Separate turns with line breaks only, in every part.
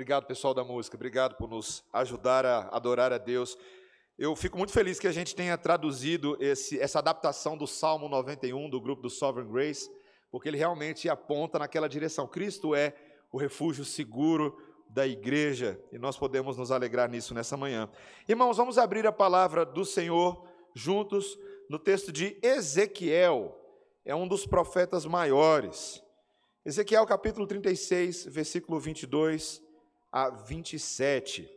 Obrigado, pessoal da música. Obrigado por nos ajudar a adorar a Deus. Eu fico muito feliz que a gente tenha traduzido esse, essa adaptação do Salmo 91 do grupo do Sovereign Grace, porque ele realmente aponta naquela direção. Cristo é o refúgio seguro da igreja e nós podemos nos alegrar nisso nessa manhã. Irmãos, vamos abrir a palavra do Senhor juntos no texto de Ezequiel. É um dos profetas maiores. Ezequiel capítulo 36, versículo 22 a 27.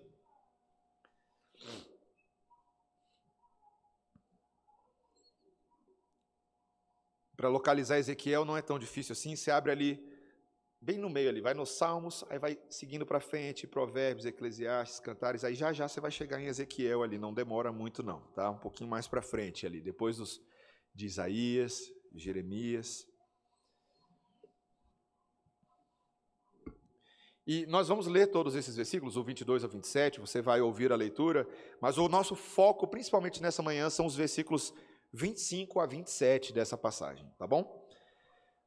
Para localizar Ezequiel não é tão difícil assim, você abre ali, bem no meio ali, vai nos Salmos, aí vai seguindo para frente, Provérbios, Eclesiastes, Cantares, aí já já você vai chegar em Ezequiel ali, não demora muito não, tá? Um pouquinho mais para frente ali, depois dos, de Isaías, Jeremias, E nós vamos ler todos esses versículos, o 22 ao 27, você vai ouvir a leitura, mas o nosso foco, principalmente nessa manhã, são os versículos 25 a 27 dessa passagem, tá bom?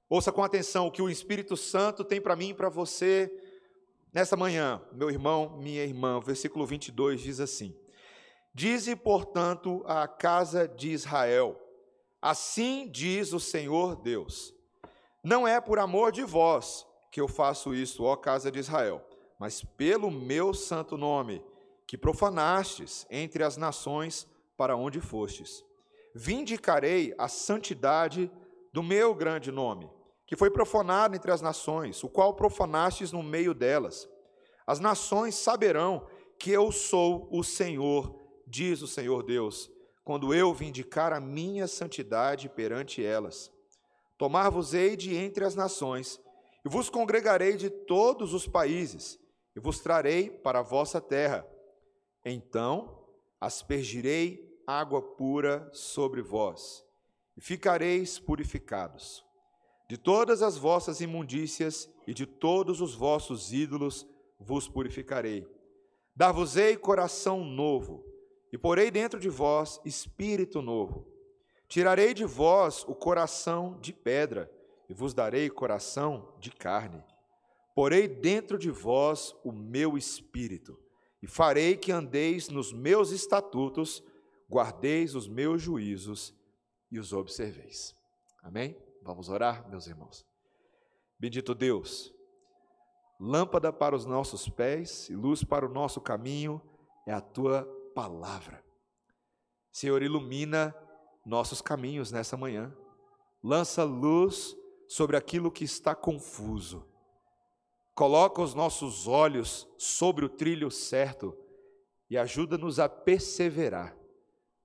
Ouça com atenção o que o Espírito Santo tem para mim e para você nessa manhã, meu irmão, minha irmã. O versículo 22 diz assim: Dize, portanto, à casa de Israel: Assim diz o Senhor Deus: Não é por amor de vós que eu faço isso, ó casa de Israel, mas pelo meu santo nome, que profanastes entre as nações para onde fostes. Vindicarei a santidade do meu grande nome, que foi profanado entre as nações, o qual profanastes no meio delas. As nações saberão que eu sou o Senhor, diz o Senhor Deus, quando eu vindicar a minha santidade perante elas. Tomar-vos-ei de entre as nações, e vos congregarei de todos os países, e vos trarei para a vossa terra. Então aspergirei água pura sobre vós, e ficareis purificados. De todas as vossas imundícias e de todos os vossos ídolos vos purificarei. Dar-vos-ei coração novo, e porei dentro de vós espírito novo. Tirarei de vós o coração de pedra, e vos darei coração de carne. Porei dentro de vós o meu espírito, e farei que andeis nos meus estatutos, guardeis os meus juízos e os observeis. Amém? Vamos orar, meus irmãos. Bendito Deus, lâmpada para os nossos pés e luz para o nosso caminho é a tua palavra. Senhor, ilumina nossos caminhos nessa manhã. Lança luz sobre aquilo que está confuso. Coloca os nossos olhos sobre o trilho certo e ajuda-nos a perseverar,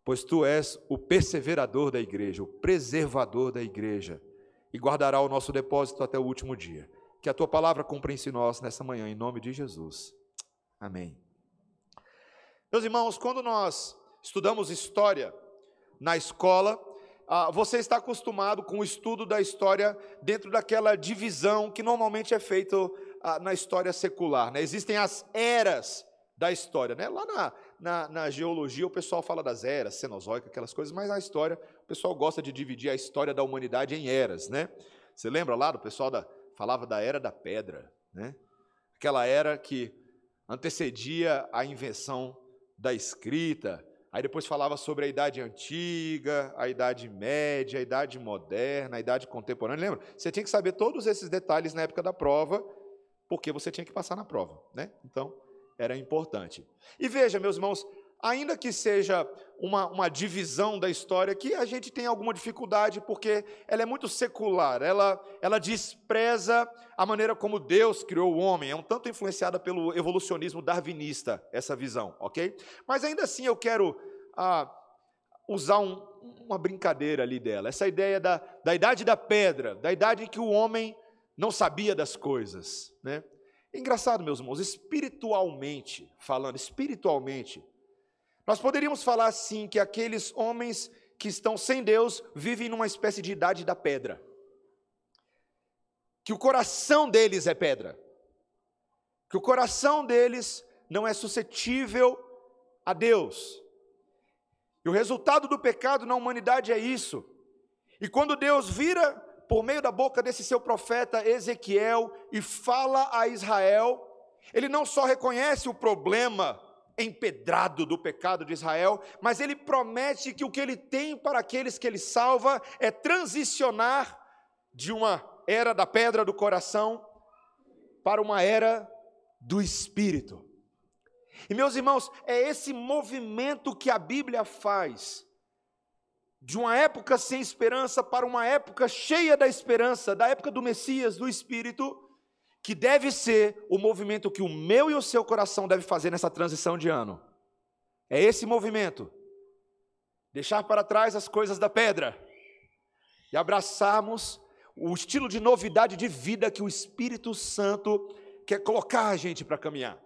pois tu és o perseverador da igreja, o preservador da igreja, e guardará o nosso depósito até o último dia. Que a tua palavra cumpra-se em nós nessa manhã, em nome de Jesus. Amém. Meus irmãos, quando nós estudamos história na escola, você está acostumado com o estudo da história dentro daquela divisão que normalmente é feita ah, na história secular. Né? Existem as eras da história. Né? Lá na, na, na, geologia o pessoal fala das eras, cenozoica, aquelas coisas, mas na história o pessoal gosta de dividir a história da humanidade em eras. Né? Você lembra lá do pessoal da, falava da era da pedra, né? aquela era que antecedia a invenção da escrita, Aí depois falava sobre a idade antiga, a idade média, a idade moderna, a idade contemporânea. Lembra? Você tinha que saber todos esses detalhes na época da prova, porque você tinha que passar na prova, né? Então, era importante. E veja, meus irmãos, ainda que seja uma, uma divisão da história, que a gente tem alguma dificuldade, porque ela é muito secular, ela, ela despreza a maneira como Deus criou o homem, é um tanto influenciada pelo evolucionismo darwinista, essa visão, ok? Mas ainda assim eu quero ah, usar um, uma brincadeira ali dela, essa ideia da, da idade da pedra, da idade em que o homem não sabia das coisas, né? Engraçado, meus irmãos, espiritualmente falando, espiritualmente, nós poderíamos falar assim que aqueles homens que estão sem Deus vivem numa espécie de idade da pedra. Que o coração deles é pedra. Que o coração deles não é suscetível a Deus. E o resultado do pecado na humanidade é isso. E quando Deus vira por meio da boca desse seu profeta Ezequiel e fala a Israel, ele não só reconhece o problema empedrado do pecado de Israel, mas ele promete que o que ele tem para aqueles que ele salva é transicionar de uma era da pedra do coração para uma era do espírito. E meus irmãos, é esse movimento que a Bíblia faz de uma época sem esperança para uma época cheia da esperança, da época do Messias, do Espírito, que deve ser o movimento que o meu e o seu coração deve fazer nessa transição de ano. É esse movimento. Deixar para trás as coisas da pedra e abraçarmos o estilo de novidade de vida que o Espírito Santo quer colocar a gente para caminhar.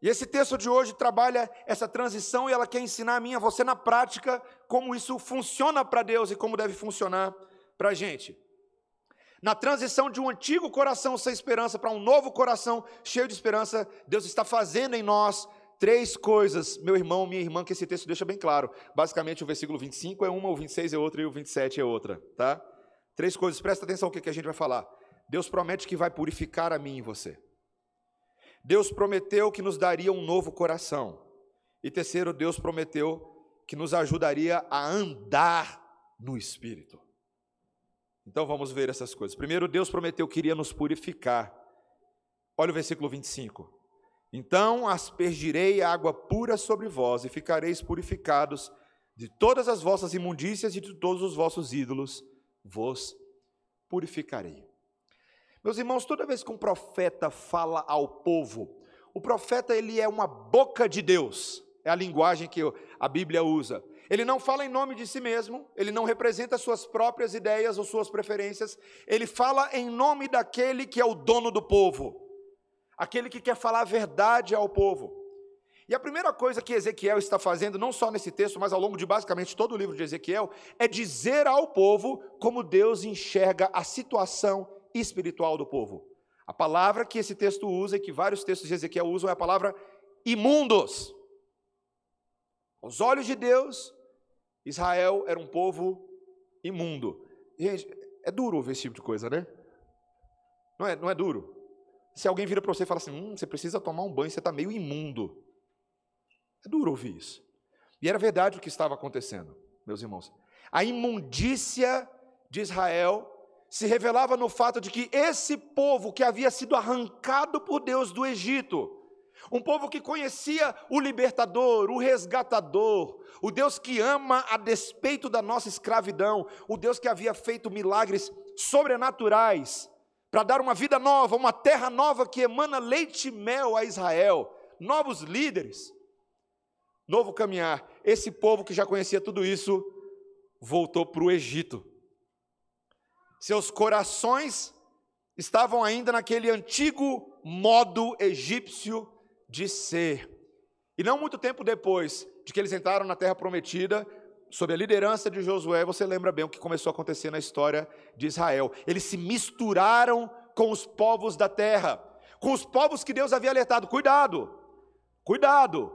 E esse texto de hoje trabalha essa transição e ela quer ensinar a mim, a você na prática, como isso funciona para Deus e como deve funcionar para a gente. Na transição de um antigo coração sem esperança para um novo coração cheio de esperança, Deus está fazendo em nós três coisas, meu irmão, minha irmã, que esse texto deixa bem claro. Basicamente, o versículo 25 é uma, o 26 é outra e o 27 é outra, tá? Três coisas, presta atenção o que a gente vai falar. Deus promete que vai purificar a mim e você. Deus prometeu que nos daria um novo coração. E terceiro, Deus prometeu que nos ajudaria a andar no Espírito. Então vamos ver essas coisas. Primeiro, Deus prometeu que iria nos purificar. Olha o versículo 25. Então aspergirei água pura sobre vós e ficareis purificados de todas as vossas imundícias e de todos os vossos ídolos, vos purificarei. Meus irmãos, toda vez que um profeta fala ao povo, o profeta ele é uma boca de Deus. É a linguagem que a Bíblia usa. Ele não fala em nome de si mesmo, ele não representa suas próprias ideias ou suas preferências, ele fala em nome daquele que é o dono do povo, aquele que quer falar a verdade ao povo. E a primeira coisa que Ezequiel está fazendo, não só nesse texto, mas ao longo de basicamente todo o livro de Ezequiel, é dizer ao povo como Deus enxerga a situação espiritual do povo. A palavra que esse texto usa e que vários textos de Ezequiel usam é a palavra imundos. Aos olhos de Deus, Israel era um povo imundo. Gente, é duro ouvir esse tipo de coisa, né? Não é, não é duro? Se alguém vira para você e fala assim, hum, você precisa tomar um banho, você está meio imundo. É duro ouvir isso. E era verdade o que estava acontecendo, meus irmãos. A imundícia de Israel se revelava no fato de que esse povo que havia sido arrancado por Deus do Egito, um povo que conhecia o libertador, o resgatador, o Deus que ama a despeito da nossa escravidão, o Deus que havia feito milagres sobrenaturais para dar uma vida nova, uma terra nova que emana leite e mel a Israel, novos líderes, novo caminhar. Esse povo que já conhecia tudo isso voltou para o Egito seus corações estavam ainda naquele antigo modo egípcio de ser. E não muito tempo depois de que eles entraram na terra prometida, sob a liderança de Josué, você lembra bem o que começou a acontecer na história de Israel. Eles se misturaram com os povos da terra, com os povos que Deus havia alertado: cuidado, cuidado,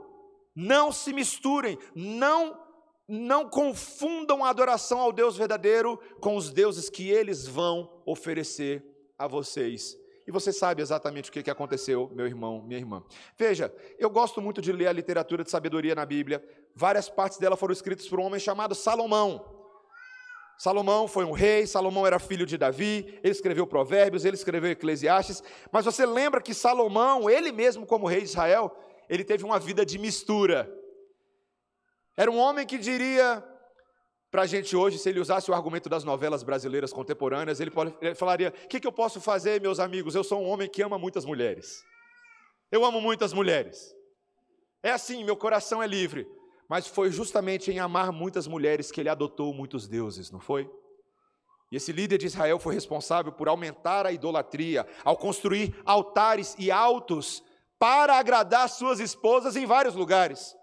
não se misturem, não não confundam a adoração ao Deus verdadeiro com os deuses que eles vão oferecer a vocês. E você sabe exatamente o que aconteceu, meu irmão, minha irmã. Veja, eu gosto muito de ler a literatura de sabedoria na Bíblia. Várias partes dela foram escritas por um homem chamado Salomão. Salomão foi um rei, Salomão era filho de Davi, ele escreveu Provérbios, ele escreveu Eclesiastes, mas você lembra que Salomão, ele mesmo como rei de Israel, ele teve uma vida de mistura. Era um homem que diria para a gente hoje, se ele usasse o argumento das novelas brasileiras contemporâneas, ele, falaria: O que, que eu posso fazer, meus amigos? Eu sou um homem que ama muitas mulheres. Eu amo muitas mulheres. É assim, meu coração é livre. Mas foi justamente em amar muitas mulheres que ele adotou muitos deuses, não foi? E esse líder de Israel foi responsável por aumentar a idolatria, ao construir altares e altos para agradar suas esposas em vários lugares.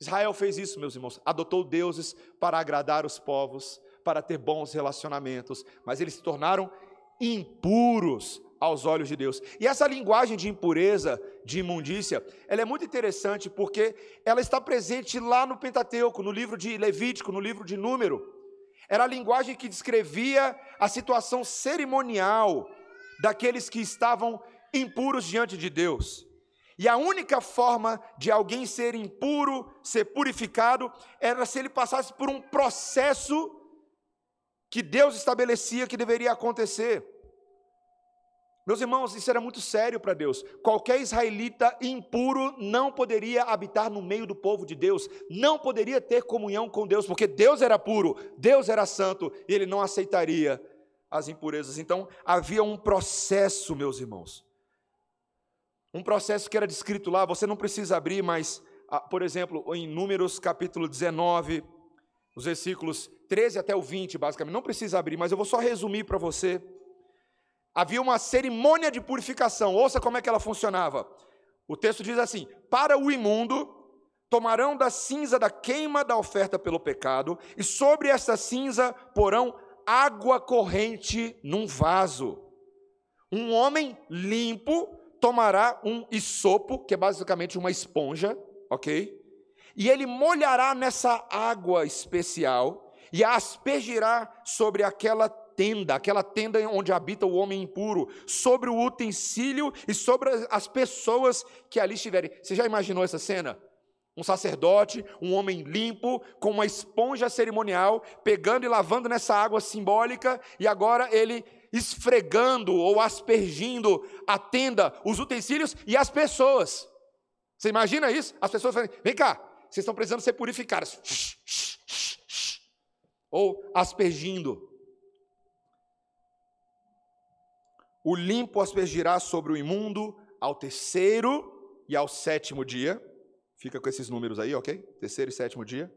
Israel fez isso, meus irmãos, adotou deuses para agradar os povos, para ter bons relacionamentos, mas eles se tornaram impuros aos olhos de Deus. E essa linguagem de impureza, de imundícia, ela é muito interessante porque ela está presente lá no Pentateuco, no livro de Levítico, no livro de Número. Era a linguagem que descrevia a situação cerimonial daqueles que estavam impuros diante de Deus. E a única forma de alguém ser impuro, ser purificado, era se ele passasse por um processo que Deus estabelecia que deveria acontecer. Meus irmãos, isso era muito sério para Deus. Qualquer israelita impuro não poderia habitar no meio do povo de Deus, não poderia ter comunhão com Deus, porque Deus era puro, Deus era santo, e ele não aceitaria as impurezas. Então, havia um processo, meus irmãos. Um processo que era descrito lá, você não precisa abrir, mas, ah, por exemplo, em Números capítulo 19, os versículos 13 até o 20, basicamente, não precisa abrir, mas eu vou só resumir para você havia uma cerimônia de purificação. Ouça como é que ela funcionava. O texto diz assim: Para o imundo tomarão da cinza da queima da oferta pelo pecado, e sobre essa cinza porão água corrente num vaso. Um homem limpo tomará um isopo, que é basicamente uma esponja, ok? E ele molhará nessa água especial e a aspergirá sobre aquela tenda, aquela tenda onde habita o homem impuro, sobre o utensílio e sobre as pessoas que ali estiverem. Você já imaginou essa cena? Um sacerdote, um homem limpo, com uma esponja cerimonial, pegando e lavando nessa água simbólica, e agora ele esfregando ou aspergindo a tenda, os utensílios e as pessoas. Você imagina isso? As pessoas falam: vem cá, vocês estão precisando ser purificadas. Ou aspergindo. O limpo aspergirá sobre o imundo ao terceiro e ao sétimo dia. Fica com esses números aí, ok? Terceiro e sétimo dia.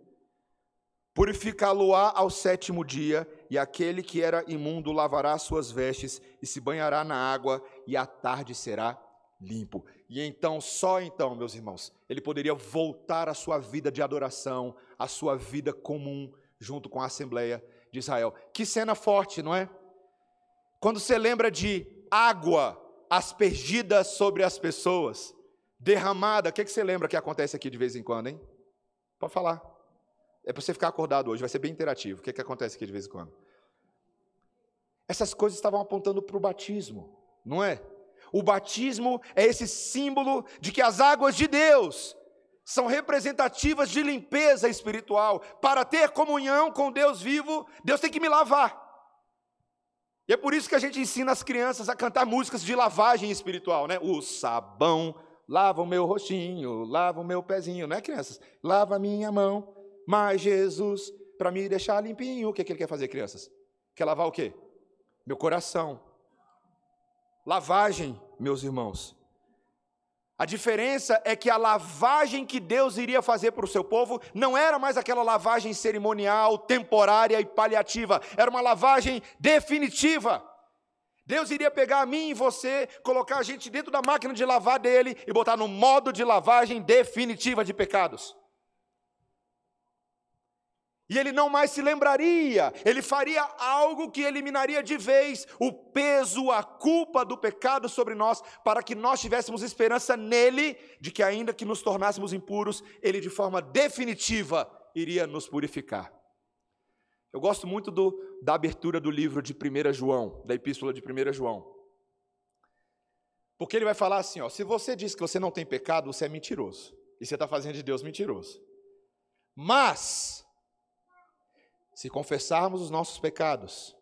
Purificá-lo-á ao sétimo dia, e aquele que era imundo lavará suas vestes e se banhará na água, e à tarde será limpo. E então, só então, meus irmãos, ele poderia voltar à sua vida de adoração, à sua vida comum, junto com a Assembleia de Israel. Que cena forte, não é? Quando você lembra de água aspergida sobre as pessoas, derramada. O que, que você lembra que acontece aqui de vez em quando, hein? Pode falar. É para você ficar acordado hoje, vai ser bem interativo. O que, que acontece aqui de vez em quando? Essas coisas estavam apontando para o batismo, não é? O batismo é esse símbolo de que as águas de Deus são representativas de limpeza espiritual. Para ter comunhão com Deus vivo, Deus tem que me lavar. E é por isso que a gente ensina as crianças a cantar músicas de lavagem espiritual, né? O sabão lava o meu rostinho, lava o meu pezinho, né, crianças? Lava a minha mão, mas Jesus, para me deixar limpinho, o que, que ele quer fazer, crianças? Quer lavar o quê? Meu coração. Lavagem, meus irmãos. A diferença é que a lavagem que Deus iria fazer para o seu povo não era mais aquela lavagem cerimonial, temporária e paliativa, era uma lavagem definitiva. Deus iria pegar a mim e você, colocar a gente dentro da máquina de lavar dele e botar no modo de lavagem definitiva de pecados. E ele não mais se lembraria, ele faria algo que eliminaria de vez o peso, a culpa do pecado sobre nós, para que nós tivéssemos esperança nele, de que ainda que nos tornássemos impuros, ele de forma definitiva iria nos purificar. Eu gosto muito do, da abertura do livro de 1 João, da epístola de 1 João. Porque ele vai falar assim: ó, se você diz que você não tem pecado, você é mentiroso. E você está fazendo de Deus mentiroso. Mas, se confessarmos os nossos pecados,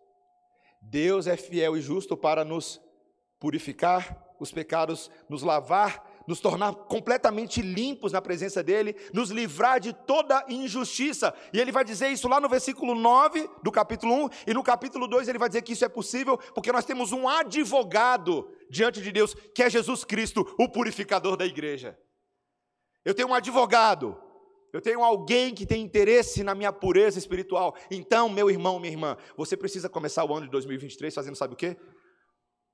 Deus é fiel e justo para nos purificar os pecados, nos lavar, nos tornar completamente limpos na presença dEle, nos livrar de toda injustiça. E ele vai dizer isso lá no versículo 9 do capítulo 1, e no capítulo 2 ele vai dizer que isso é possível porque nós temos um advogado diante de Deus, que é Jesus Cristo, o purificador da igreja. Eu tenho um advogado, eu tenho alguém que tem interesse na minha pureza espiritual. Então, meu irmão, minha irmã, você precisa começar o ano de 2023 fazendo sabe o quê?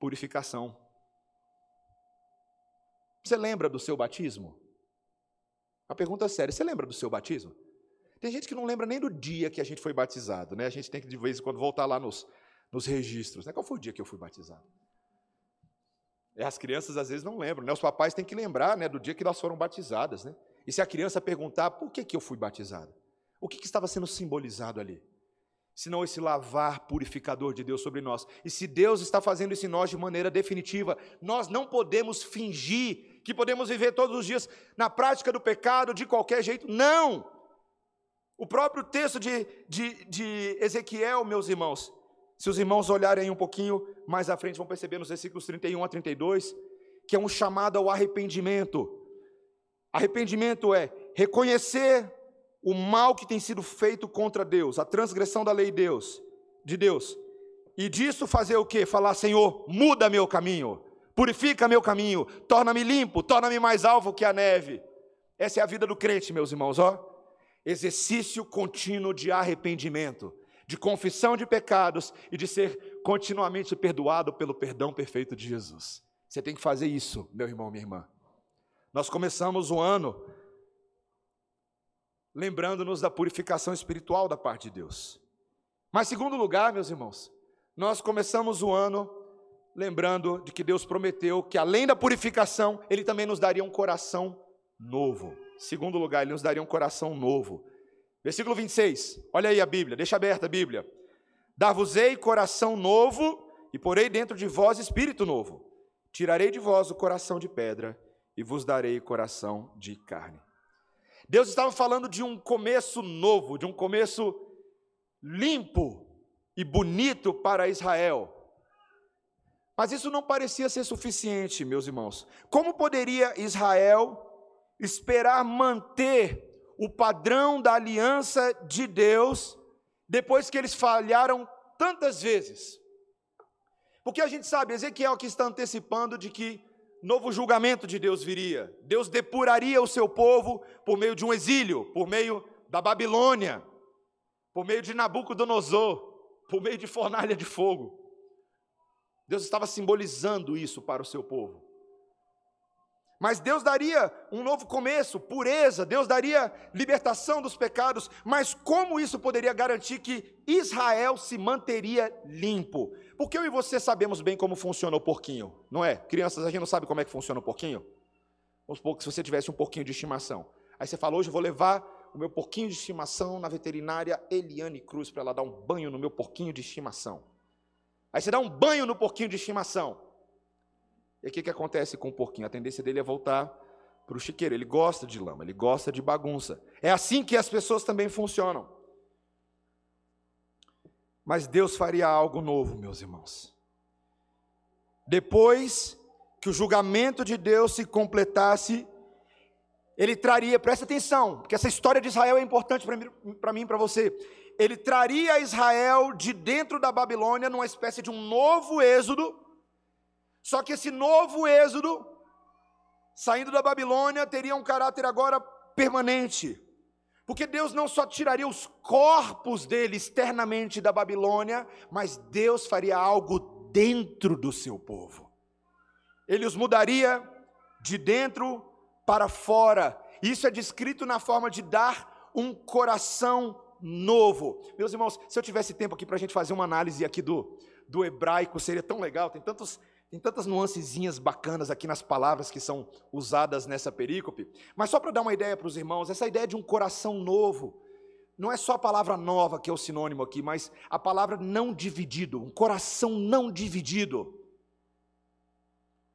Purificação. Você lembra do seu batismo? A pergunta é séria, você lembra do seu batismo? Tem gente que não lembra nem do dia que a gente foi batizado, né? A gente tem que de vez em quando voltar lá nos, nos registros, né? Qual foi o dia que eu fui batizado? E as crianças às vezes não lembram, né? Os papais têm que lembrar, né, do dia que elas foram batizadas, né? E se a criança perguntar por que, que eu fui batizado? O que, que estava sendo simbolizado ali? senão esse lavar purificador de Deus sobre nós. E se Deus está fazendo isso em nós de maneira definitiva, nós não podemos fingir que podemos viver todos os dias na prática do pecado de qualquer jeito. Não! O próprio texto de, de, de Ezequiel, meus irmãos, se os irmãos olharem um pouquinho mais à frente, vão perceber nos versículos 31 a 32, que é um chamado ao arrependimento. Arrependimento é reconhecer o mal que tem sido feito contra Deus, a transgressão da lei de Deus, de Deus. E disso fazer o quê? Falar, Senhor, muda meu caminho, purifica meu caminho, torna-me limpo, torna-me mais alvo que a neve. Essa é a vida do crente, meus irmãos, ó. Exercício contínuo de arrependimento, de confissão de pecados e de ser continuamente perdoado pelo perdão perfeito de Jesus. Você tem que fazer isso, meu irmão, minha irmã. Nós começamos o ano lembrando-nos da purificação espiritual da parte de Deus. Mas, segundo lugar, meus irmãos, nós começamos o ano lembrando de que Deus prometeu que, além da purificação, Ele também nos daria um coração novo. Segundo lugar, Ele nos daria um coração novo. Versículo 26, olha aí a Bíblia, deixa aberta a Bíblia. Dar-vos-ei coração novo, e porei dentro de vós espírito novo. Tirarei de vós o coração de pedra, e vos darei coração de carne. Deus estava falando de um começo novo, de um começo limpo e bonito para Israel. Mas isso não parecia ser suficiente, meus irmãos. Como poderia Israel esperar manter o padrão da aliança de Deus depois que eles falharam tantas vezes? Porque a gente sabe, Ezequiel aqui está antecipando de que novo julgamento de Deus viria. Deus depuraria o seu povo por meio de um exílio, por meio da Babilônia, por meio de Nabucodonosor, por meio de fornalha de fogo. Deus estava simbolizando isso para o seu povo. Mas Deus daria um novo começo, pureza, Deus daria libertação dos pecados, mas como isso poderia garantir que Israel se manteria limpo? Porque eu e você sabemos bem como funciona o porquinho, não é? Crianças, a gente não sabe como é que funciona o porquinho? Vamos supor que se você tivesse um porquinho de estimação. Aí você fala, hoje eu vou levar o meu porquinho de estimação na veterinária Eliane Cruz para ela dar um banho no meu porquinho de estimação. Aí você dá um banho no porquinho de estimação. E o que, que acontece com o porquinho? A tendência dele é voltar para o chiqueiro. Ele gosta de lama, ele gosta de bagunça. É assim que as pessoas também funcionam. Mas Deus faria algo novo, meus irmãos. Depois que o julgamento de Deus se completasse, ele traria, presta atenção, porque essa história de Israel é importante para mim e para você. Ele traria Israel de dentro da Babilônia numa espécie de um novo êxodo só que esse novo êxodo, saindo da Babilônia, teria um caráter agora permanente. Porque Deus não só tiraria os corpos deles externamente da Babilônia, mas Deus faria algo dentro do seu povo. Ele os mudaria de dentro para fora. Isso é descrito na forma de dar um coração novo. Meus irmãos, se eu tivesse tempo aqui para a gente fazer uma análise aqui do, do hebraico, seria tão legal. Tem tantos tem tantas nuancezinhas bacanas aqui nas palavras que são usadas nessa perícope. Mas só para dar uma ideia para os irmãos, essa ideia de um coração novo, não é só a palavra nova que é o sinônimo aqui, mas a palavra não dividido, um coração não dividido.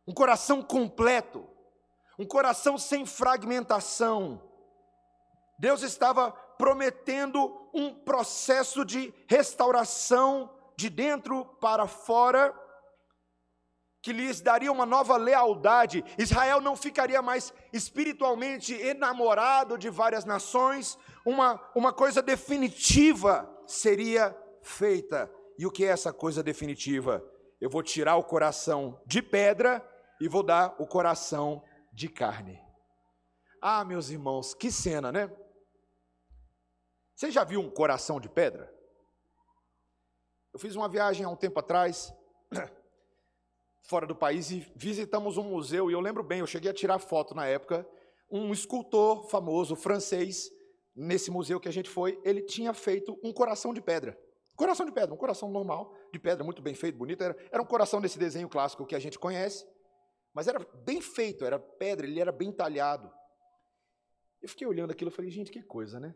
Um coração completo, um coração sem fragmentação. Deus estava prometendo um processo de restauração de dentro para fora que lhes daria uma nova lealdade. Israel não ficaria mais espiritualmente enamorado de várias nações, uma, uma coisa definitiva seria feita. E o que é essa coisa definitiva? Eu vou tirar o coração de pedra e vou dar o coração de carne. Ah, meus irmãos, que cena, né? Você já viu um coração de pedra? Eu fiz uma viagem há um tempo atrás fora do país e visitamos um museu, e eu lembro bem, eu cheguei a tirar foto na época, um escultor famoso francês, nesse museu que a gente foi, ele tinha feito um coração de pedra. Coração de pedra, um coração normal, de pedra, muito bem feito, bonito. Era, era um coração desse desenho clássico que a gente conhece, mas era bem feito, era pedra, ele era bem talhado. Eu fiquei olhando aquilo e falei, gente, que coisa, né?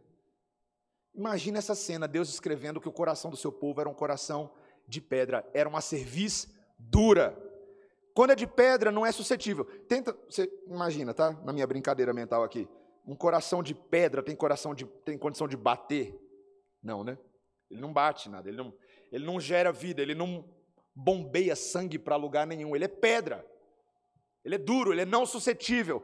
Imagina essa cena, Deus escrevendo que o coração do seu povo era um coração de pedra, era uma cerviz dura. Quando é de pedra, não é suscetível. Tenta, você imagina, tá? Na minha brincadeira mental aqui. Um coração de pedra tem coração de tem condição de bater? Não, né? Ele não bate nada, ele não, ele não gera vida, ele não bombeia sangue para lugar nenhum. Ele é pedra. Ele é duro, ele é não suscetível.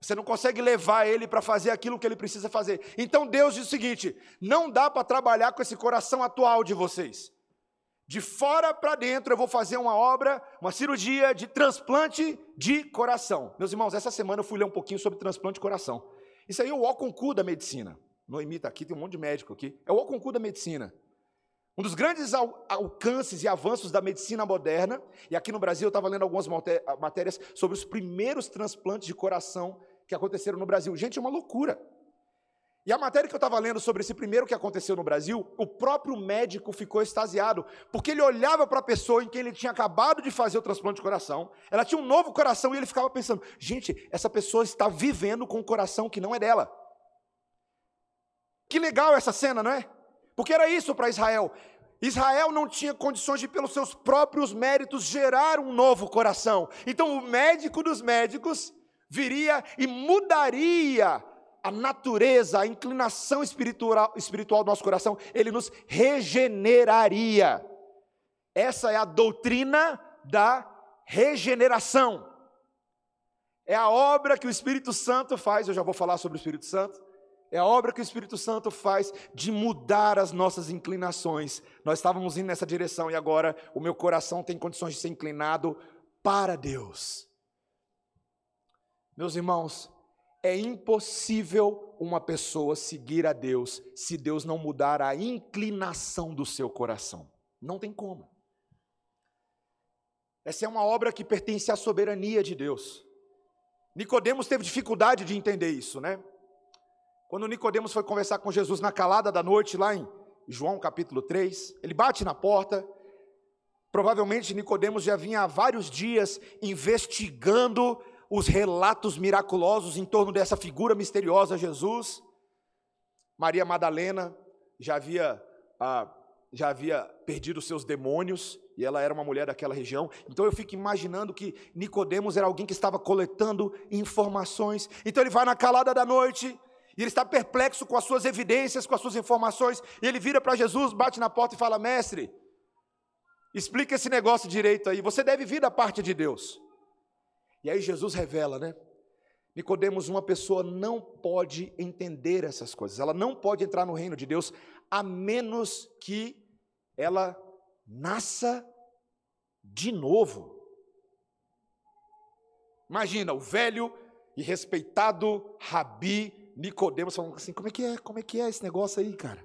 Você não consegue levar ele para fazer aquilo que ele precisa fazer. Então Deus diz o seguinte: não dá para trabalhar com esse coração atual de vocês. De fora para dentro eu vou fazer uma obra, uma cirurgia de transplante de coração. Meus irmãos, essa semana eu fui ler um pouquinho sobre transplante de coração. Isso aí é o Oconcu da medicina. Noemi está aqui, tem um monte de médico aqui. É o Oconcu da medicina. Um dos grandes alcances e avanços da medicina moderna, e aqui no Brasil eu estava lendo algumas matérias sobre os primeiros transplantes de coração que aconteceram no Brasil. Gente, é uma loucura. E a matéria que eu estava lendo sobre esse primeiro que aconteceu no Brasil, o próprio médico ficou extasiado, porque ele olhava para a pessoa em quem ele tinha acabado de fazer o transplante de coração, ela tinha um novo coração e ele ficava pensando: gente, essa pessoa está vivendo com um coração que não é dela. Que legal essa cena, não é? Porque era isso para Israel. Israel não tinha condições de, pelos seus próprios méritos, gerar um novo coração. Então, o médico dos médicos viria e mudaria a natureza, a inclinação espiritual, espiritual do nosso coração, ele nos regeneraria. Essa é a doutrina da regeneração. É a obra que o Espírito Santo faz, eu já vou falar sobre o Espírito Santo. É a obra que o Espírito Santo faz de mudar as nossas inclinações. Nós estávamos indo nessa direção e agora o meu coração tem condições de ser inclinado para Deus. Meus irmãos, é impossível uma pessoa seguir a Deus se Deus não mudar a inclinação do seu coração. Não tem como. Essa é uma obra que pertence à soberania de Deus. Nicodemos teve dificuldade de entender isso, né? Quando Nicodemos foi conversar com Jesus na calada da noite, lá em João capítulo 3, ele bate na porta. Provavelmente Nicodemos já vinha há vários dias investigando os relatos miraculosos em torno dessa figura misteriosa Jesus. Maria Madalena já havia, ah, já havia perdido seus demônios e ela era uma mulher daquela região. Então eu fico imaginando que Nicodemos era alguém que estava coletando informações. Então ele vai na calada da noite e ele está perplexo com as suas evidências, com as suas informações, e ele vira para Jesus, bate na porta e fala: Mestre, explica esse negócio direito aí. Você deve vir da parte de Deus. E aí Jesus revela, né? Nicodemos, uma pessoa não pode entender essas coisas. Ela não pode entrar no reino de Deus a menos que ela nasça de novo. Imagina o velho e respeitado Rabi Nicodemos falando assim: como é que é? Como é que é esse negócio aí, cara?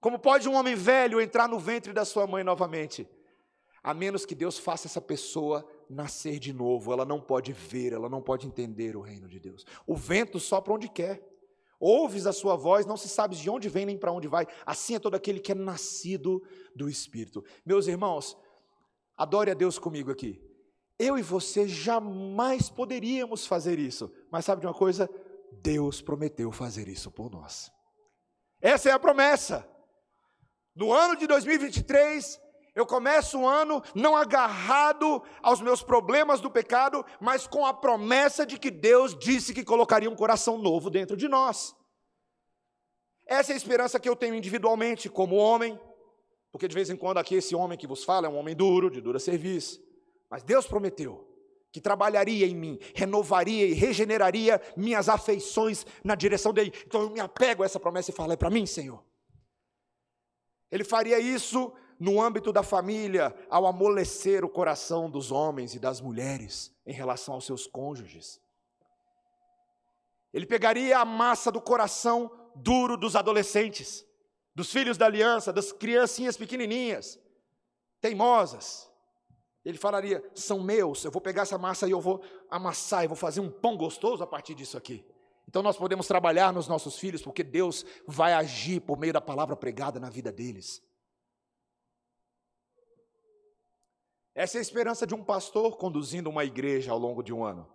Como pode um homem velho entrar no ventre da sua mãe novamente? A menos que Deus faça essa pessoa nascer de novo, ela não pode ver, ela não pode entender o reino de Deus. O vento sopra onde quer. Ouves a sua voz, não se sabe de onde vem nem para onde vai. Assim é todo aquele que é nascido do Espírito. Meus irmãos, adore a Deus comigo aqui. Eu e você jamais poderíamos fazer isso. Mas sabe de uma coisa? Deus prometeu fazer isso por nós. Essa é a promessa. No ano de 2023, eu começo o ano não agarrado aos meus problemas do pecado, mas com a promessa de que Deus disse que colocaria um coração novo dentro de nós. Essa é a esperança que eu tenho individualmente, como homem, porque de vez em quando aqui esse homem que vos fala é um homem duro, de dura serviço, mas Deus prometeu que trabalharia em mim, renovaria e regeneraria minhas afeições na direção dele. Então eu me apego a essa promessa e falo: é para mim, Senhor. Ele faria isso no âmbito da família, ao amolecer o coração dos homens e das mulheres em relação aos seus cônjuges. Ele pegaria a massa do coração duro dos adolescentes, dos filhos da aliança, das criancinhas pequenininhas, teimosas, ele falaria: são meus, eu vou pegar essa massa e eu vou amassar, e vou fazer um pão gostoso a partir disso aqui. Então nós podemos trabalhar nos nossos filhos, porque Deus vai agir por meio da palavra pregada na vida deles. Essa é a esperança de um pastor conduzindo uma igreja ao longo de um ano.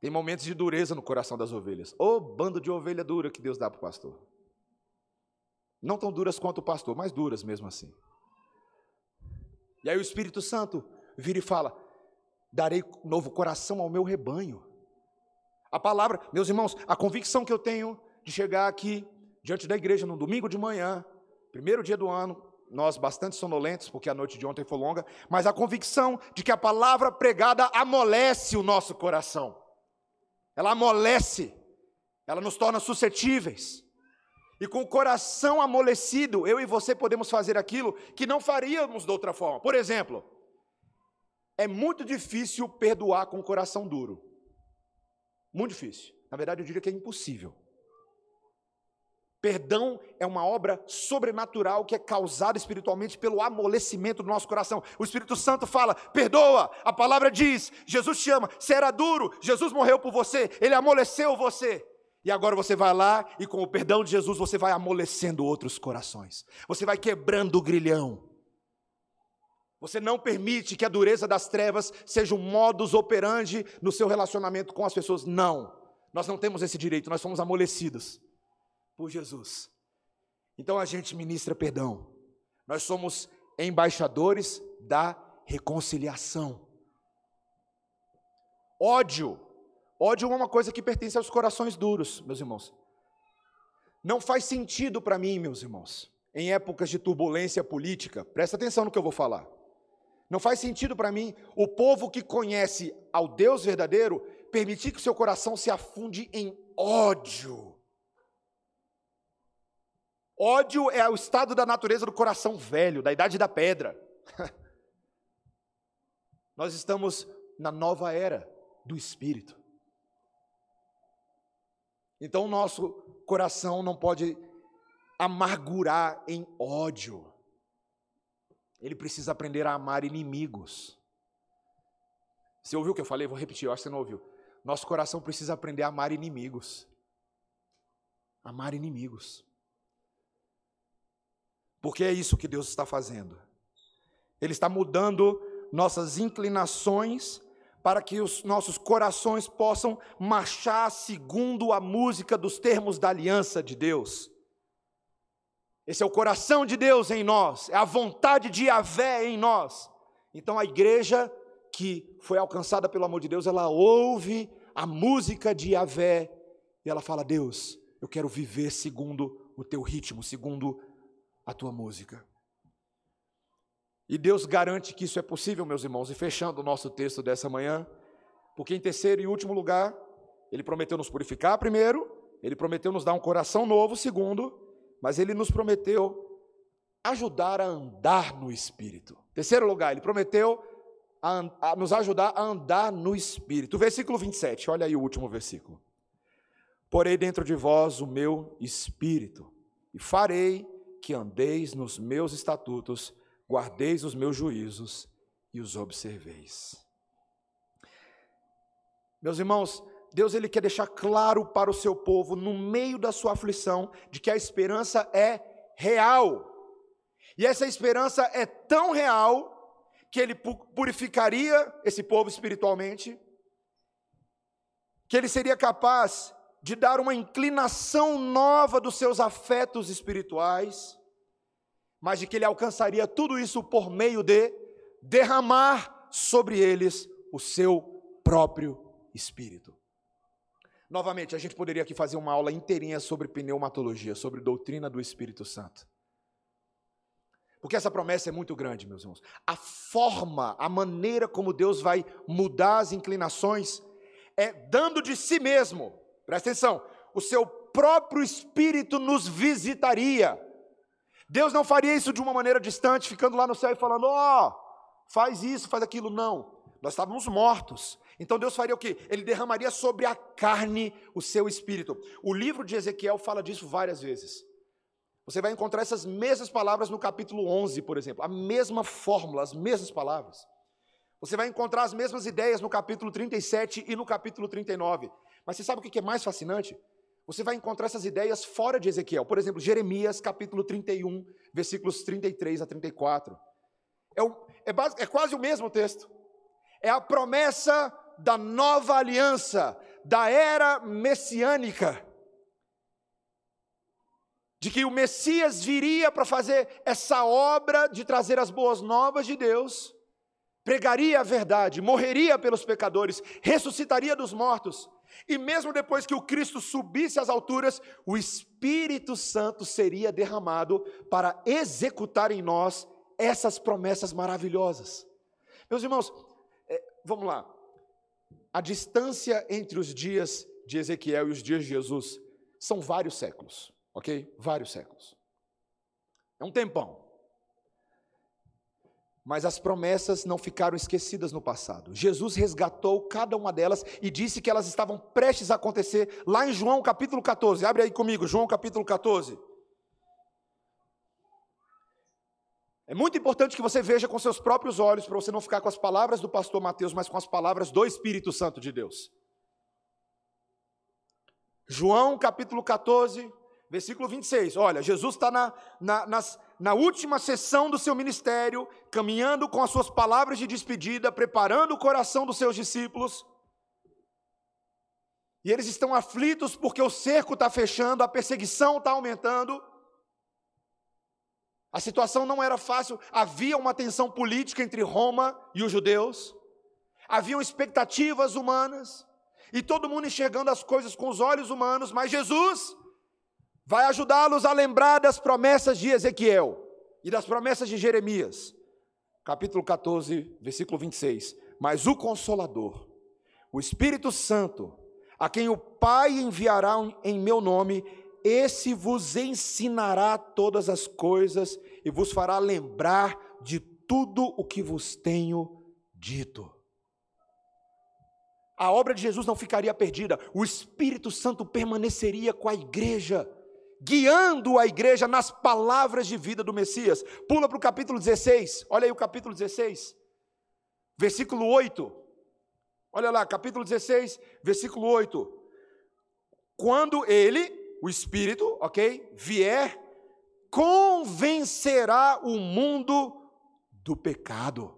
Tem momentos de dureza no coração das ovelhas. Ô oh, bando de ovelha dura que Deus dá para o pastor. Não tão duras quanto o pastor, mas duras mesmo assim. E aí o Espírito Santo vira e fala: darei novo coração ao meu rebanho. A palavra, meus irmãos, a convicção que eu tenho de chegar aqui diante da igreja no domingo de manhã, primeiro dia do ano, nós bastante sonolentos, porque a noite de ontem foi longa, mas a convicção de que a palavra pregada amolece o nosso coração. Ela amolece, ela nos torna suscetíveis. E com o coração amolecido, eu e você podemos fazer aquilo que não faríamos de outra forma. Por exemplo, é muito difícil perdoar com o coração duro. Muito difícil. Na verdade, eu diria que é impossível. Perdão é uma obra sobrenatural que é causada espiritualmente pelo amolecimento do nosso coração. O Espírito Santo fala: perdoa. A palavra diz: Jesus te ama. Você era duro, Jesus morreu por você, ele amoleceu você. E agora você vai lá e com o perdão de Jesus você vai amolecendo outros corações. Você vai quebrando o grilhão. Você não permite que a dureza das trevas seja um modus operandi no seu relacionamento com as pessoas. Não. Nós não temos esse direito, nós somos amolecidos por Jesus. Então a gente ministra perdão. Nós somos embaixadores da reconciliação. Ódio. Ódio é uma coisa que pertence aos corações duros, meus irmãos. Não faz sentido para mim, meus irmãos, em épocas de turbulência política, presta atenção no que eu vou falar. Não faz sentido para mim o povo que conhece ao Deus verdadeiro permitir que o seu coração se afunde em ódio. Ódio é o estado da natureza do coração velho, da idade da pedra. Nós estamos na nova era do Espírito. Então, o nosso coração não pode amargurar em ódio. Ele precisa aprender a amar inimigos. Você ouviu o que eu falei? Vou repetir, eu acho que você não ouviu. Nosso coração precisa aprender a amar inimigos. Amar inimigos. Porque é isso que Deus está fazendo. Ele está mudando nossas inclinações para que os nossos corações possam marchar segundo a música dos termos da aliança de Deus. Esse é o coração de Deus em nós, é a vontade de Yahvé em nós. Então a igreja que foi alcançada pelo amor de Deus, ela ouve a música de Yahvé e ela fala: Deus, eu quero viver segundo o teu ritmo, segundo a tua música. E Deus garante que isso é possível, meus irmãos. E fechando o nosso texto dessa manhã, porque em terceiro e último lugar, Ele prometeu nos purificar primeiro, Ele prometeu nos dar um coração novo, segundo, mas Ele nos prometeu ajudar a andar no Espírito. Terceiro lugar, Ele prometeu a, a nos ajudar a andar no Espírito. Versículo 27, olha aí o último versículo. Porei dentro de vós o meu Espírito, e farei que andeis nos meus estatutos, guardeis os meus juízos e os observeis. Meus irmãos, Deus ele quer deixar claro para o seu povo, no meio da sua aflição, de que a esperança é real. E essa esperança é tão real que ele purificaria esse povo espiritualmente, que ele seria capaz de dar uma inclinação nova dos seus afetos espirituais, mas de que ele alcançaria tudo isso por meio de derramar sobre eles o seu próprio espírito. Novamente, a gente poderia aqui fazer uma aula inteirinha sobre pneumatologia, sobre doutrina do Espírito Santo. Porque essa promessa é muito grande, meus irmãos. A forma, a maneira como Deus vai mudar as inclinações é dando de si mesmo Presta atenção, o seu próprio espírito nos visitaria. Deus não faria isso de uma maneira distante, ficando lá no céu e falando: ó, oh, faz isso, faz aquilo. Não. Nós estávamos mortos. Então Deus faria o quê? Ele derramaria sobre a carne o seu espírito. O livro de Ezequiel fala disso várias vezes. Você vai encontrar essas mesmas palavras no capítulo 11, por exemplo, a mesma fórmula, as mesmas palavras. Você vai encontrar as mesmas ideias no capítulo 37 e no capítulo 39. Mas você sabe o que é mais fascinante? Você vai encontrar essas ideias fora de Ezequiel. Por exemplo, Jeremias, capítulo 31, versículos 33 a 34. É, é, base, é quase o mesmo texto. É a promessa da nova aliança, da era messiânica. de que o Messias viria para fazer essa obra de trazer as boas novas de Deus, pregaria a verdade, morreria pelos pecadores, ressuscitaria dos mortos, e mesmo depois que o Cristo subisse às alturas, o Espírito Santo seria derramado para executar em nós essas promessas maravilhosas. Meus irmãos, é, vamos lá. A distância entre os dias de Ezequiel e os dias de Jesus são vários séculos, ok? Vários séculos. É um tempão. Mas as promessas não ficaram esquecidas no passado. Jesus resgatou cada uma delas e disse que elas estavam prestes a acontecer lá em João capítulo 14. Abre aí comigo, João capítulo 14. É muito importante que você veja com seus próprios olhos, para você não ficar com as palavras do pastor Mateus, mas com as palavras do Espírito Santo de Deus. João capítulo 14, versículo 26. Olha, Jesus está na, na, nas, na última sessão do seu ministério, caminhando com as suas palavras de despedida, preparando o coração dos seus discípulos. E eles estão aflitos porque o cerco está fechando, a perseguição está aumentando. A situação não era fácil, havia uma tensão política entre Roma e os judeus, haviam expectativas humanas, e todo mundo enxergando as coisas com os olhos humanos, mas Jesus vai ajudá-los a lembrar das promessas de Ezequiel e das promessas de Jeremias. Capítulo 14, versículo 26. Mas o Consolador, o Espírito Santo, a quem o Pai enviará em meu nome, esse vos ensinará todas as coisas e vos fará lembrar de tudo o que vos tenho dito. A obra de Jesus não ficaria perdida, o Espírito Santo permaneceria com a igreja guiando a igreja nas palavras de vida do Messias. Pula para o capítulo 16, olha aí o capítulo 16, versículo 8. Olha lá, capítulo 16, versículo 8. Quando ele, o Espírito, ok, vier, convencerá o mundo do pecado,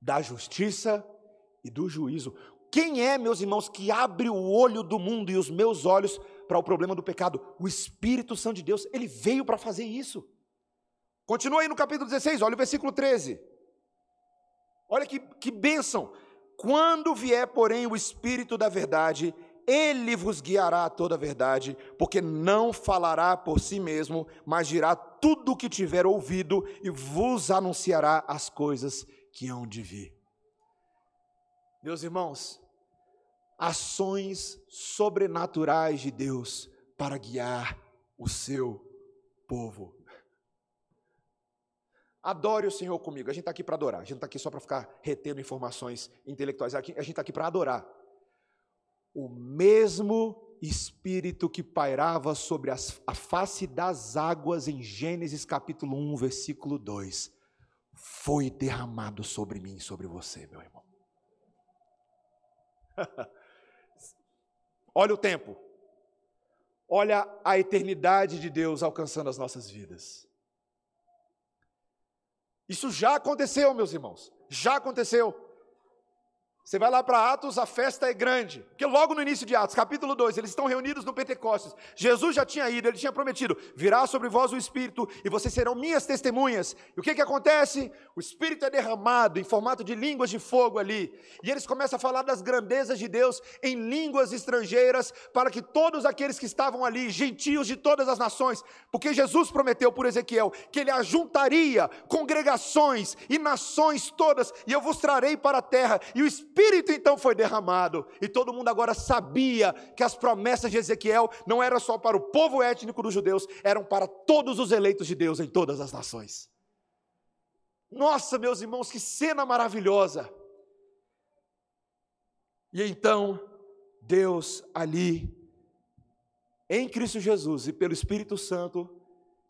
da justiça e do juízo. Quem é, meus irmãos, que abre o olho do mundo e os meus olhos para o problema do pecado. O Espírito Santo de Deus, ele veio para fazer isso. Continua aí no capítulo 16, olha o versículo 13. Olha que, que bênção. Quando vier, porém, o Espírito da verdade, ele vos guiará a toda a verdade, porque não falará por si mesmo, mas dirá tudo o que tiver ouvido e vos anunciará as coisas que hão de vir. Meus irmãos, ações sobrenaturais de Deus para guiar o seu povo. Adore o Senhor comigo. A gente está aqui para adorar. A gente está aqui só para ficar retendo informações intelectuais. A gente está aqui para adorar. O mesmo Espírito que pairava sobre as, a face das águas em Gênesis capítulo 1, versículo 2, foi derramado sobre mim e sobre você, meu irmão. Olha o tempo. Olha a eternidade de Deus alcançando as nossas vidas. Isso já aconteceu, meus irmãos. Já aconteceu. Você vai lá para Atos, a festa é grande. Porque logo no início de Atos, capítulo 2, eles estão reunidos no Pentecostes. Jesus já tinha ido, ele tinha prometido: virá sobre vós o Espírito e vocês serão minhas testemunhas. E o que, que acontece? O Espírito é derramado em formato de línguas de fogo ali. E eles começam a falar das grandezas de Deus em línguas estrangeiras, para que todos aqueles que estavam ali, gentios de todas as nações, porque Jesus prometeu por Ezequiel que ele ajuntaria congregações e nações todas, e eu vos trarei para a terra, e o Espírito Espírito então foi derramado, e todo mundo agora sabia que as promessas de Ezequiel não eram só para o povo étnico dos judeus, eram para todos os eleitos de Deus em todas as nações. Nossa, meus irmãos, que cena maravilhosa! E então, Deus ali, em Cristo Jesus e pelo Espírito Santo,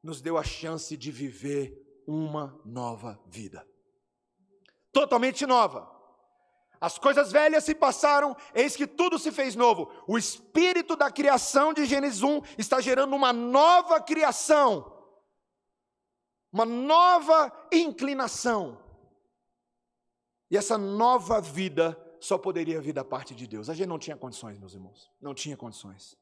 nos deu a chance de viver uma nova vida. Totalmente nova. As coisas velhas se passaram, eis que tudo se fez novo. O espírito da criação de Gênesis 1 está gerando uma nova criação, uma nova inclinação. E essa nova vida só poderia vir da parte de Deus. A gente não tinha condições, meus irmãos, não tinha condições.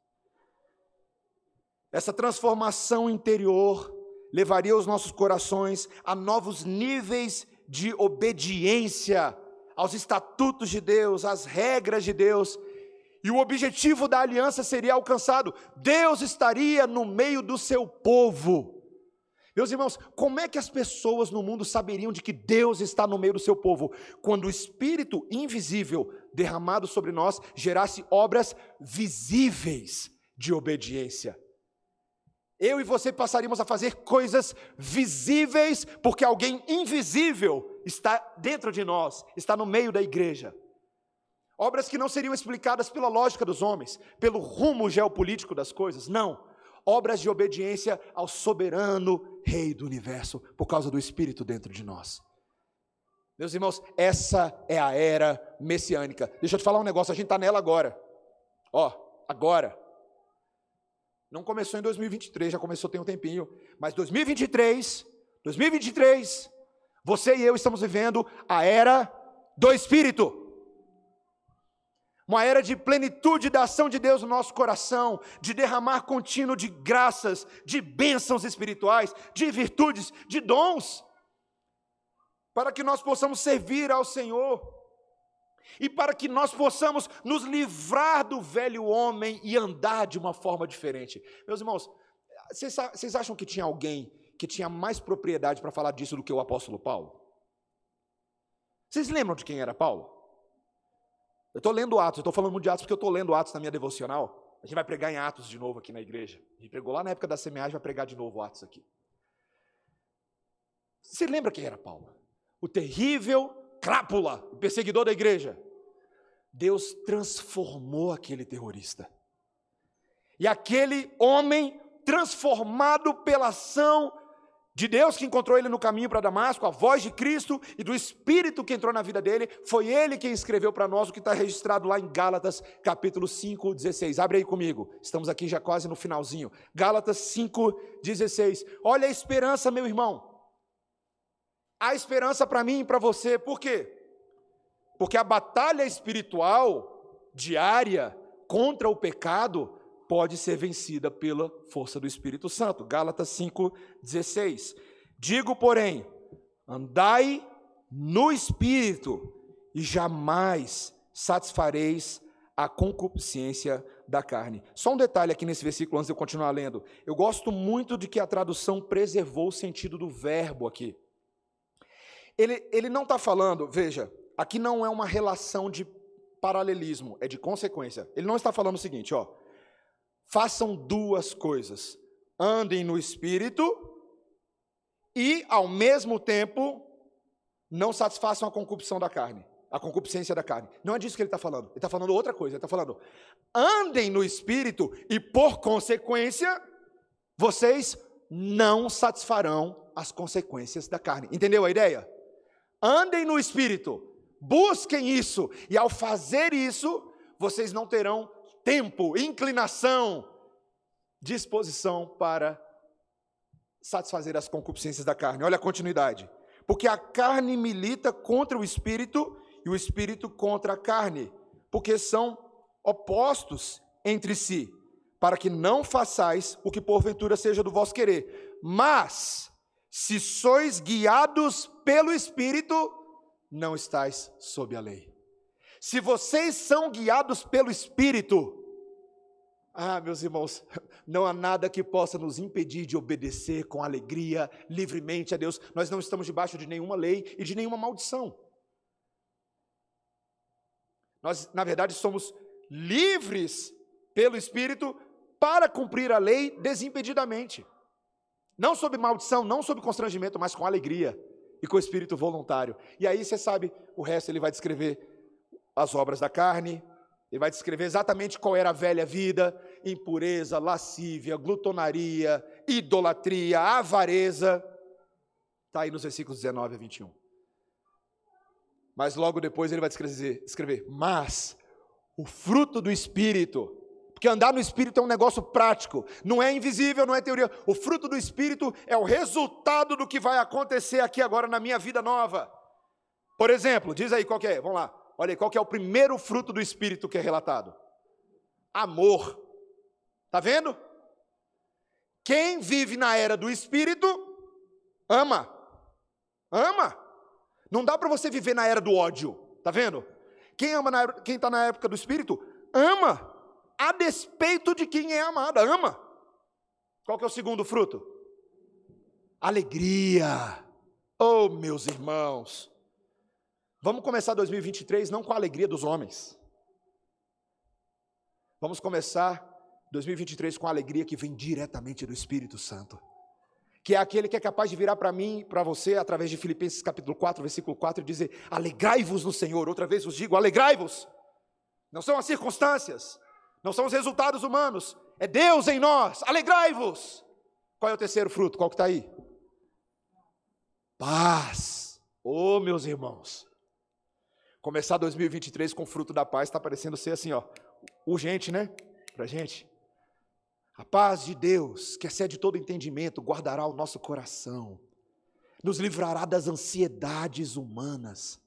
essa transformação interior levaria os nossos corações a novos níveis de obediência aos estatutos de Deus, às regras de Deus, e o objetivo da aliança seria alcançado. Deus estaria no meio do seu povo. Meus irmãos, como é que as pessoas no mundo saberiam de que Deus está no meio do seu povo? Quando o Espírito invisível derramado sobre nós gerasse obras visíveis de obediência. Eu e você passaríamos a fazer coisas visíveis, porque alguém invisível está dentro de nós, está no meio da igreja. Obras que não seriam explicadas pela lógica dos homens, pelo rumo geopolítico das coisas, não. Obras de obediência ao soberano Rei do universo, por causa do Espírito dentro de nós. Meus irmãos, essa é a era messiânica. Deixa eu te falar um negócio, a gente está nela agora. Ó, agora. Não começou em 2023, já começou tem um tempinho. Mas 2023, 2023, você e eu estamos vivendo a era do Espírito. Uma era de plenitude da ação de Deus no nosso coração, de derramar contínuo de graças, de bênçãos espirituais, de virtudes, de dons, para que nós possamos servir ao Senhor e para que nós possamos nos livrar do velho homem e andar de uma forma diferente. Meus irmãos, vocês acham que tinha alguém que tinha mais propriedade para falar disso do que o apóstolo Paulo? Vocês lembram de quem era Paulo? Eu estou lendo Atos, eu estou falando muito de Atos porque eu estou lendo Atos na minha devocional. A gente vai pregar em Atos de novo aqui na igreja. A gente pregou lá na época da semeagem, vai pregar de novo Atos aqui. Você lembra quem era Paulo? O terrível crápula, o perseguidor da igreja. Deus transformou aquele terrorista. E aquele homem transformado pela ação de Deus que encontrou ele no caminho para Damasco, a voz de Cristo e do Espírito que entrou na vida dele, foi ele quem escreveu para nós o que está registrado lá em Gálatas, capítulo 5, 16. Abre aí comigo, estamos aqui já quase no finalzinho. Gálatas 5, 16. Olha a esperança, meu irmão. Há esperança para mim e para você, por quê? Porque a batalha espiritual diária contra o pecado pode ser vencida pela força do Espírito Santo. Gálatas 5:16. Digo, porém, andai no espírito e jamais satisfareis a concupiscência da carne. Só um detalhe aqui nesse versículo antes de eu continuar lendo. Eu gosto muito de que a tradução preservou o sentido do verbo aqui. Ele, ele não está falando, veja, aqui não é uma relação de paralelismo, é de consequência. Ele não está falando o seguinte, ó façam duas coisas: andem no espírito e, ao mesmo tempo, não satisfaçam a concupiscência da carne. A concupiscência da carne. Não é disso que ele está falando. Ele está falando outra coisa. Ele está falando: andem no espírito e, por consequência, vocês não satisfarão as consequências da carne. Entendeu a ideia? Andem no espírito, busquem isso, e ao fazer isso, vocês não terão tempo, inclinação, disposição para satisfazer as concupiscências da carne. Olha a continuidade. Porque a carne milita contra o espírito e o espírito contra a carne, porque são opostos entre si, para que não façais o que porventura seja do vosso querer. Mas, se sois guiados pelo espírito, não estáis sob a lei. Se vocês são guiados pelo espírito, ah, meus irmãos, não há nada que possa nos impedir de obedecer com alegria, livremente a Deus. Nós não estamos debaixo de nenhuma lei e de nenhuma maldição. Nós, na verdade, somos livres pelo Espírito para cumprir a lei desimpedidamente. Não sob maldição, não sob constrangimento, mas com alegria e com espírito voluntário. E aí você sabe, o resto ele vai descrever as obras da carne, ele vai descrever exatamente qual era a velha vida: impureza, lascívia, glutonaria, idolatria, avareza. Está aí nos versículos 19 a 21. Mas logo depois ele vai escrever, escrever: Mas o fruto do Espírito, porque andar no Espírito é um negócio prático, não é invisível, não é teoria. O fruto do Espírito é o resultado do que vai acontecer aqui agora na minha vida nova. Por exemplo, diz aí qual é, vamos lá. Olha aí, qual é o primeiro fruto do Espírito que é relatado? Amor. Está vendo? Quem vive na era do Espírito, ama. Ama. Não dá para você viver na era do ódio, tá vendo? Quem ama na, quem está na época do Espírito, ama. A despeito de quem é amada, ama. Qual que é o segundo fruto? Alegria. Oh, meus irmãos. Vamos começar 2023 não com a alegria dos homens. Vamos começar 2023 com a alegria que vem diretamente do Espírito Santo. Que é aquele que é capaz de virar para mim, para você, através de Filipenses capítulo 4, versículo 4, e dizer: Alegrai-vos no Senhor. Outra vez vos digo: alegrai-vos. Não são as circunstâncias, não são os resultados humanos, é Deus em nós. Alegrai-vos. Qual é o terceiro fruto? Qual que está aí? Paz. Oh, meus irmãos. Começar 2023 com fruto da paz está parecendo ser assim, ó, urgente, né? Para gente. A paz de Deus, que excede todo entendimento, guardará o nosso coração, nos livrará das ansiedades humanas,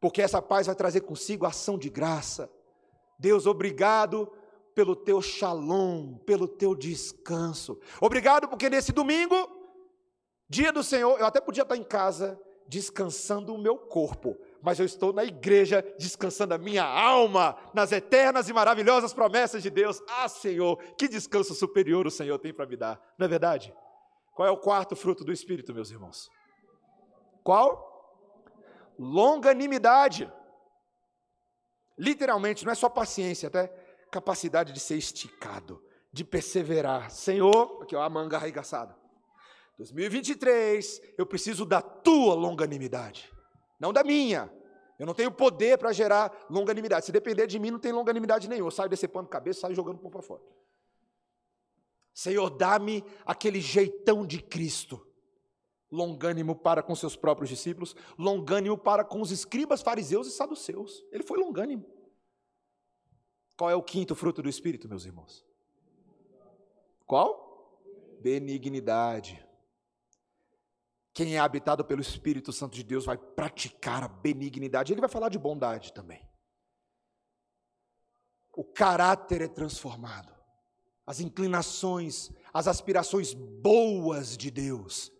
porque essa paz vai trazer consigo ação de graça. Deus, obrigado pelo teu shalom, pelo teu descanso. Obrigado porque nesse domingo, dia do Senhor, eu até podia estar em casa descansando o meu corpo, mas eu estou na igreja descansando a minha alma nas eternas e maravilhosas promessas de Deus. Ah, Senhor, que descanso superior o Senhor tem para me dar, não é verdade? Qual é o quarto fruto do Espírito, meus irmãos? Qual? Longanimidade. Literalmente, não é só paciência, até capacidade de ser esticado, de perseverar. Senhor, aqui ó, a manga arregaçada. 2023, eu preciso da tua longanimidade não da minha. Eu não tenho poder para gerar longanimidade. Se depender de mim, não tem longanimidade nenhuma. Eu saio decepando cabeça, saio jogando pão para fora. Senhor, dá-me aquele jeitão de Cristo. Longânimo para com seus próprios discípulos, longânimo para com os escribas, fariseus e saduceus. Ele foi longânimo. Qual é o quinto fruto do Espírito, meus irmãos? Qual? Benignidade. Quem é habitado pelo Espírito Santo de Deus vai praticar a benignidade. Ele vai falar de bondade também. O caráter é transformado. As inclinações, as aspirações boas de Deus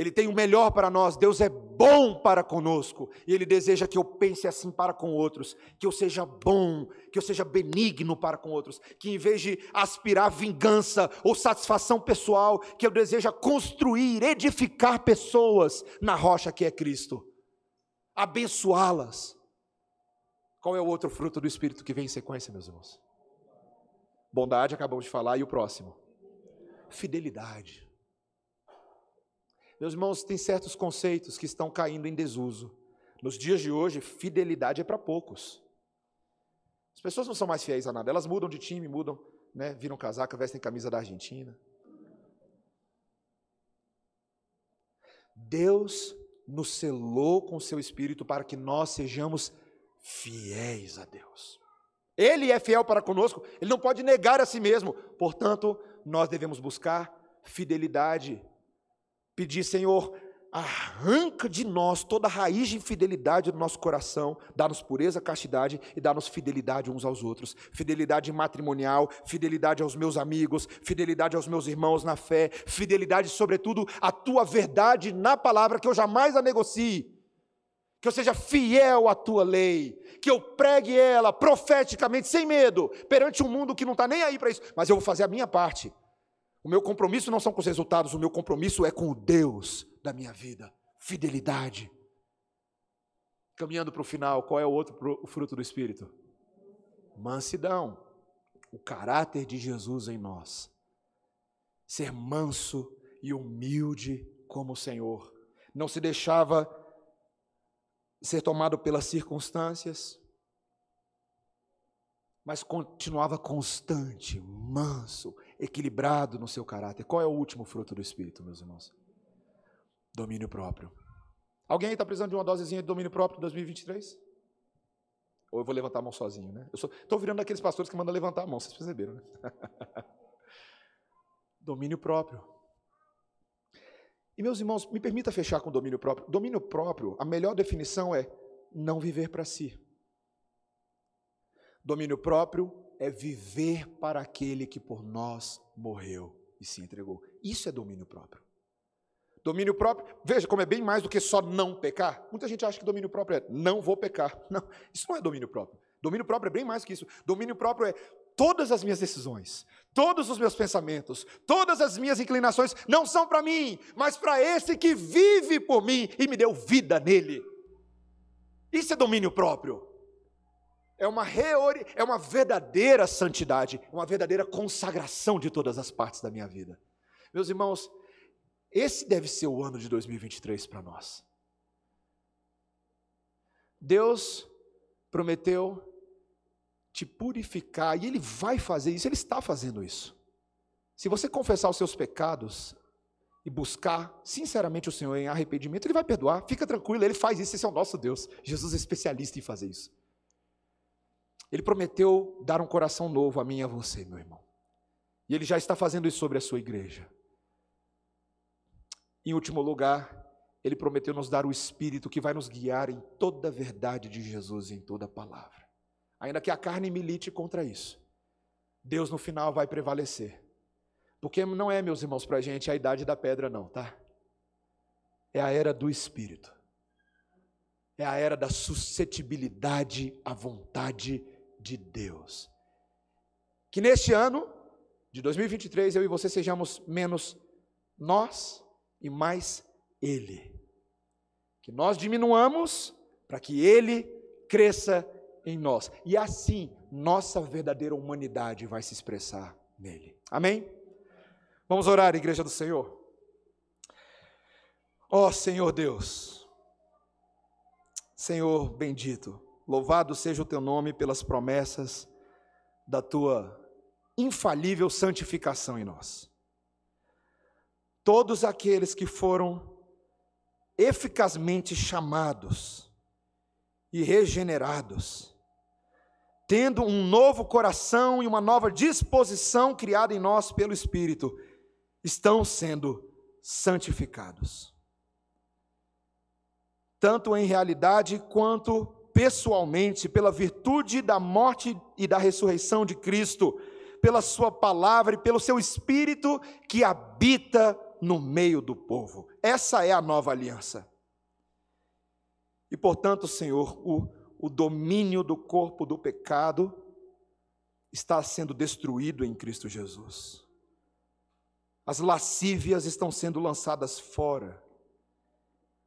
ele tem o melhor para nós, Deus é bom para conosco, e Ele deseja que eu pense assim para com outros, que eu seja bom, que eu seja benigno para com outros, que em vez de aspirar vingança ou satisfação pessoal, que eu deseja construir, edificar pessoas na rocha que é Cristo, abençoá-las. Qual é o outro fruto do Espírito que vem em sequência, meus irmãos? Bondade, acabamos de falar, e o próximo? Fidelidade. Meus irmãos, tem certos conceitos que estão caindo em desuso. Nos dias de hoje, fidelidade é para poucos. As pessoas não são mais fiéis a nada, elas mudam de time, mudam, né, viram casaca, vestem camisa da Argentina. Deus nos selou com seu espírito para que nós sejamos fiéis a Deus. Ele é fiel para conosco, ele não pode negar a si mesmo. Portanto, nós devemos buscar fidelidade Pedir, Senhor, arranca de nós toda a raiz de infidelidade do nosso coração, dá-nos pureza, castidade e dá-nos fidelidade uns aos outros. Fidelidade matrimonial, fidelidade aos meus amigos, fidelidade aos meus irmãos na fé, fidelidade, sobretudo, à tua verdade na palavra, que eu jamais a negocie. Que eu seja fiel à tua lei, que eu pregue ela profeticamente, sem medo, perante um mundo que não está nem aí para isso, mas eu vou fazer a minha parte. O meu compromisso não são com os resultados, o meu compromisso é com o Deus da minha vida. Fidelidade. Caminhando para o final, qual é o outro fruto do Espírito? Mansidão. O caráter de Jesus em nós. Ser manso e humilde como o Senhor. Não se deixava ser tomado pelas circunstâncias, mas continuava constante, manso, equilibrado no seu caráter. Qual é o último fruto do Espírito, meus irmãos? Domínio próprio. Alguém está precisando de uma dosezinha de domínio próprio em 2023? Ou eu vou levantar a mão sozinho, né? Eu estou virando aqueles pastores que mandam levantar a mão, vocês perceberam, né? domínio próprio. E meus irmãos, me permita fechar com domínio próprio. Domínio próprio, a melhor definição é não viver para si. Domínio próprio é viver para aquele que por nós morreu e se entregou. Isso é domínio próprio. Domínio próprio, veja como é bem mais do que só não pecar. Muita gente acha que domínio próprio é não vou pecar. Não, isso não é domínio próprio. Domínio próprio é bem mais que isso. Domínio próprio é todas as minhas decisões, todos os meus pensamentos, todas as minhas inclinações não são para mim, mas para esse que vive por mim e me deu vida nele. Isso é domínio próprio. É uma, reori... é uma verdadeira santidade, uma verdadeira consagração de todas as partes da minha vida. Meus irmãos, esse deve ser o ano de 2023 para nós. Deus prometeu te purificar, e Ele vai fazer isso, Ele está fazendo isso. Se você confessar os seus pecados e buscar sinceramente o Senhor em arrependimento, Ele vai perdoar, fica tranquilo, Ele faz isso, esse é o nosso Deus. Jesus é especialista em fazer isso. Ele prometeu dar um coração novo a mim e a você, meu irmão. E Ele já está fazendo isso sobre a sua igreja. Em último lugar, Ele prometeu nos dar o Espírito que vai nos guiar em toda a verdade de Jesus e em toda a palavra. Ainda que a carne milite contra isso, Deus no final vai prevalecer. Porque não é, meus irmãos, para a gente a idade da pedra, não, tá? É a era do Espírito. É a era da suscetibilidade à vontade de Deus. Que neste ano de 2023 eu e você sejamos menos nós e mais Ele. Que nós diminuamos para que Ele cresça em nós. E assim, nossa verdadeira humanidade vai se expressar nele. Amém? Vamos orar, igreja do Senhor. Ó oh, Senhor Deus, Senhor bendito, Louvado seja o teu nome pelas promessas da tua infalível santificação em nós. Todos aqueles que foram eficazmente chamados e regenerados, tendo um novo coração e uma nova disposição criada em nós pelo Espírito, estão sendo santificados. Tanto em realidade quanto pessoalmente pela virtude da morte e da ressurreição de Cristo, pela Sua palavra e pelo Seu Espírito que habita no meio do povo. Essa é a nova aliança. E portanto, Senhor, o, o domínio do corpo do pecado está sendo destruído em Cristo Jesus. As lascívias estão sendo lançadas fora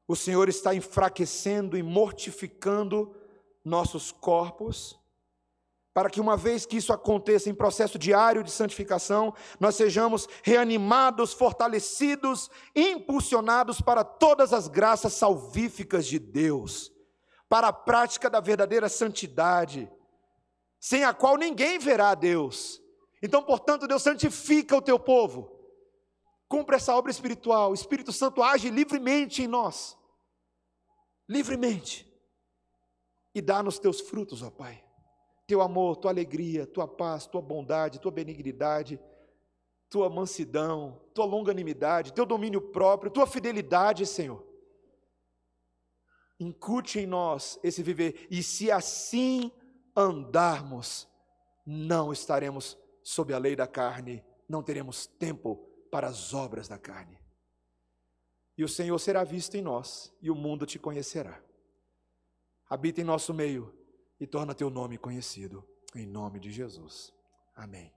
o Senhor está enfraquecendo e mortificando nossos corpos, para que, uma vez que isso aconteça em processo diário de santificação, nós sejamos reanimados, fortalecidos, impulsionados para todas as graças salvíficas de Deus, para a prática da verdadeira santidade, sem a qual ninguém verá a Deus. Então, portanto, Deus santifica o teu povo Cumpre essa obra espiritual. O Espírito Santo age livremente em nós. Livremente. E dá-nos teus frutos, ó Pai. Teu amor, tua alegria, tua paz, tua bondade, tua benignidade, tua mansidão, tua longanimidade, teu domínio próprio, tua fidelidade, Senhor. Incute em nós esse viver, e se assim andarmos, não estaremos sob a lei da carne, não teremos tempo para as obras da carne. E o Senhor será visto em nós, e o mundo te conhecerá. Habita em nosso meio e torna teu nome conhecido, em nome de Jesus. Amém.